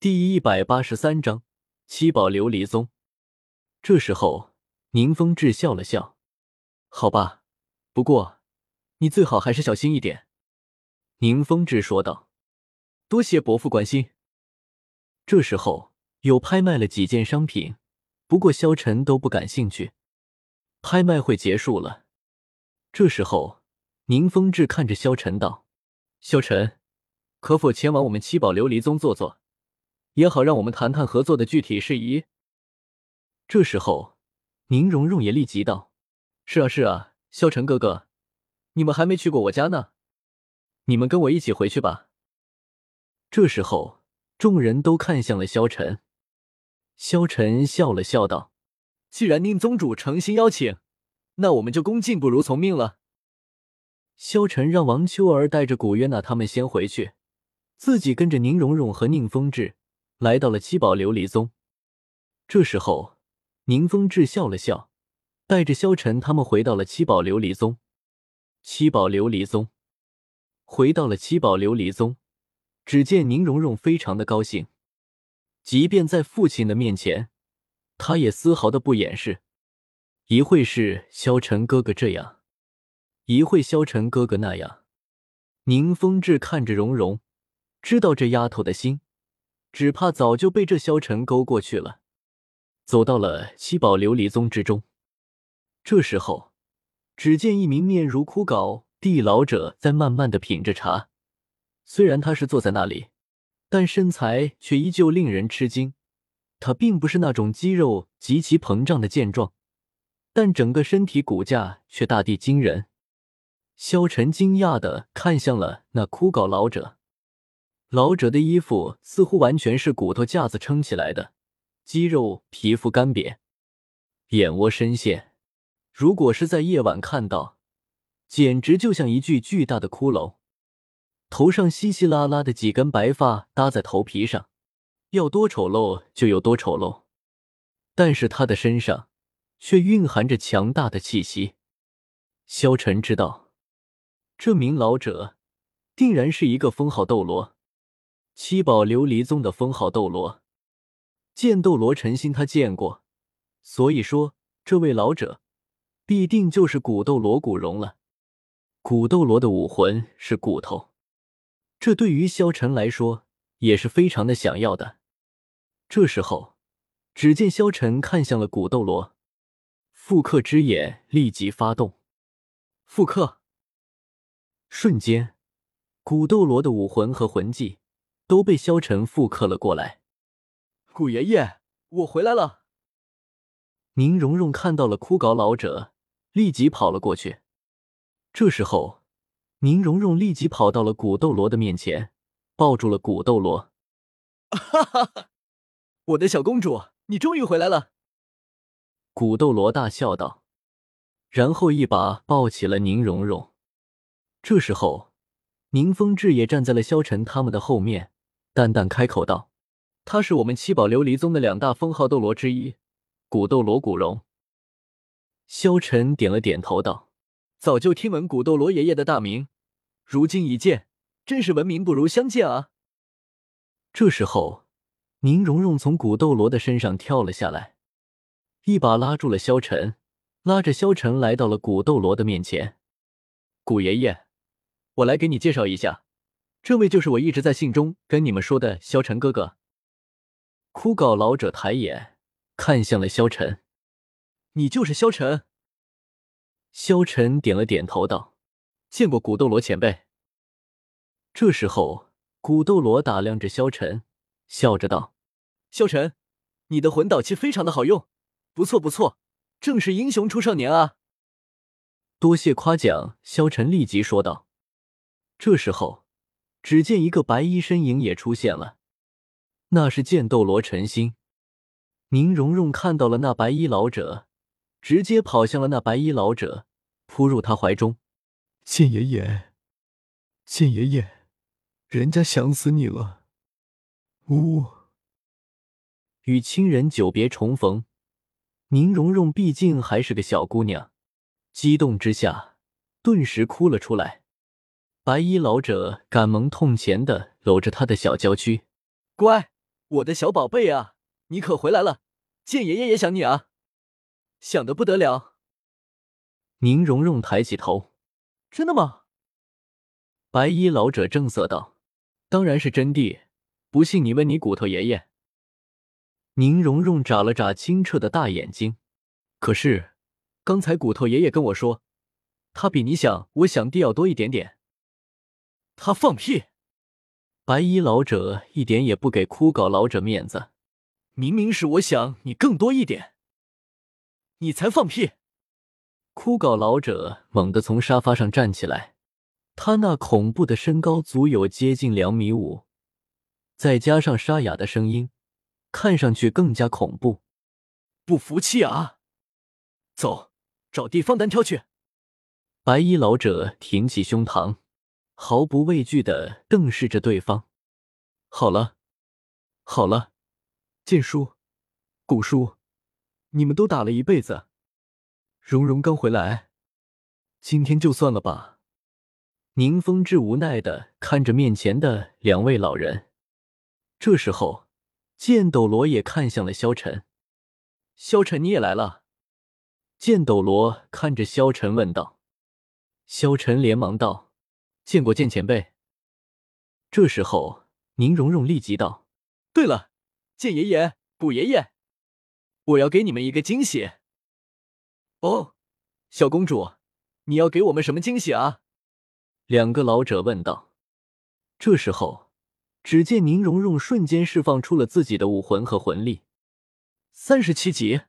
第一百八十三章七宝琉璃宗。这时候，宁风致笑了笑：“好吧，不过你最好还是小心一点。”宁风致说道：“多谢伯父关心。”这时候又拍卖了几件商品，不过萧晨都不感兴趣。拍卖会结束了，这时候宁风致看着萧晨道：“萧晨，可否前往我们七宝琉璃宗坐坐？”也好，让我们谈谈合作的具体事宜。这时候，宁荣荣也立即道：“是啊，是啊，萧晨哥哥，你们还没去过我家呢，你们跟我一起回去吧。”这时候，众人都看向了萧晨。萧晨笑了笑道：“既然宁宗主诚心邀请，那我们就恭敬不如从命了。”萧晨让王秋儿带着古月娜他们先回去，自己跟着宁荣荣和宁风致。来到了七宝琉璃宗，这时候，宁风致笑了笑，带着萧晨他们回到了七宝琉璃宗。七宝琉璃宗，回到了七宝琉璃宗，只见宁荣荣非常的高兴，即便在父亲的面前，他也丝毫的不掩饰。一会是萧晨哥哥这样，一会萧晨哥哥那样。宁风致看着荣荣，知道这丫头的心。只怕早就被这萧晨勾过去了，走到了七宝琉璃宗之中。这时候，只见一名面如枯槁地老者在慢慢的品着茶。虽然他是坐在那里，但身材却依旧令人吃惊。他并不是那种肌肉极其膨胀的健壮，但整个身体骨架却大地惊人。萧晨惊讶的看向了那枯槁老者。老者的衣服似乎完全是骨头架子撑起来的，肌肉、皮肤干瘪，眼窝深陷。如果是在夜晚看到，简直就像一具巨大的骷髅。头上稀稀拉拉的几根白发搭在头皮上，要多丑陋就有多丑陋。但是他的身上却蕴含着强大的气息。萧晨知道，这名老者定然是一个封号斗罗。七宝琉璃宗的封号斗罗，剑斗罗陈心他见过，所以说这位老者必定就是古斗罗古荣了。古斗罗的武魂是骨头，这对于萧晨来说也是非常的想要的。这时候，只见萧晨看向了古斗罗，复刻之眼立即发动，复刻，瞬间，古斗罗的武魂和魂技。都被萧晨复刻了过来。古爷爷，我回来了。宁荣荣看到了枯槁老者，立即跑了过去。这时候，宁荣荣立即跑到了古斗罗的面前，抱住了古斗罗。哈哈哈！我的小公主，你终于回来了。古斗罗大笑道，然后一把抱起了宁荣荣。这时候，宁风致也站在了萧晨他们的后面。淡淡开口道：“他是我们七宝琉璃宗的两大封号斗罗之一，古斗罗古荣。”萧晨点了点头道：“早就听闻古斗罗爷爷的大名，如今一见，真是闻名不如相见啊！”这时候，宁荣荣从古斗罗的身上跳了下来，一把拉住了萧晨，拉着萧晨来到了古斗罗的面前。“古爷爷，我来给你介绍一下。”这位就是我一直在信中跟你们说的萧晨哥哥。枯槁老者抬眼看向了萧晨：“你就是萧晨？”萧晨点了点头道：“见过古斗罗前辈。”这时候，古斗罗打量着萧晨，笑着道：“萧晨，你的魂导器非常的好用，不错不错，正是英雄出少年啊！”多谢夸奖，萧晨立即说道。这时候。只见一个白衣身影也出现了，那是剑斗罗陈心。宁荣荣看到了那白衣老者，直接跑向了那白衣老者，扑入他怀中。剑爷爷，剑爷爷，人家想死你了。呜！与亲人久别重逢，宁荣荣毕竟还是个小姑娘，激动之下顿时哭了出来。白衣老者赶忙痛前的搂着他的小娇躯，乖，我的小宝贝啊，你可回来了！见爷爷也想你啊，想的不得了。宁荣荣抬起头，真的吗？白衣老者正色道：“当然是真的，不信你问你骨头爷爷。”宁荣荣眨了眨清澈的大眼睛，可是刚才骨头爷爷跟我说，他比你想我想的要多一点点。他放屁！白衣老者一点也不给枯槁老者面子，明明是我想你更多一点，你才放屁！枯槁老者猛地从沙发上站起来，他那恐怖的身高足有接近两米五，再加上沙哑的声音，看上去更加恐怖。不服气啊？走，找地方单挑去！白衣老者挺起胸膛。毫不畏惧的瞪视着对方。好了，好了，剑叔、古叔，你们都打了一辈子，蓉蓉刚回来，今天就算了吧。宁风致无奈的看着面前的两位老人。这时候，剑斗罗也看向了萧晨。萧晨，你也来了？剑斗罗看着萧晨问道。萧晨连忙道。见过剑前辈。这时候，宁荣荣立即道：“对了，剑爷爷、古爷爷，我要给你们一个惊喜。”哦，小公主，你要给我们什么惊喜啊？两个老者问道。这时候，只见宁荣荣瞬间释放出了自己的武魂和魂力。三十七级，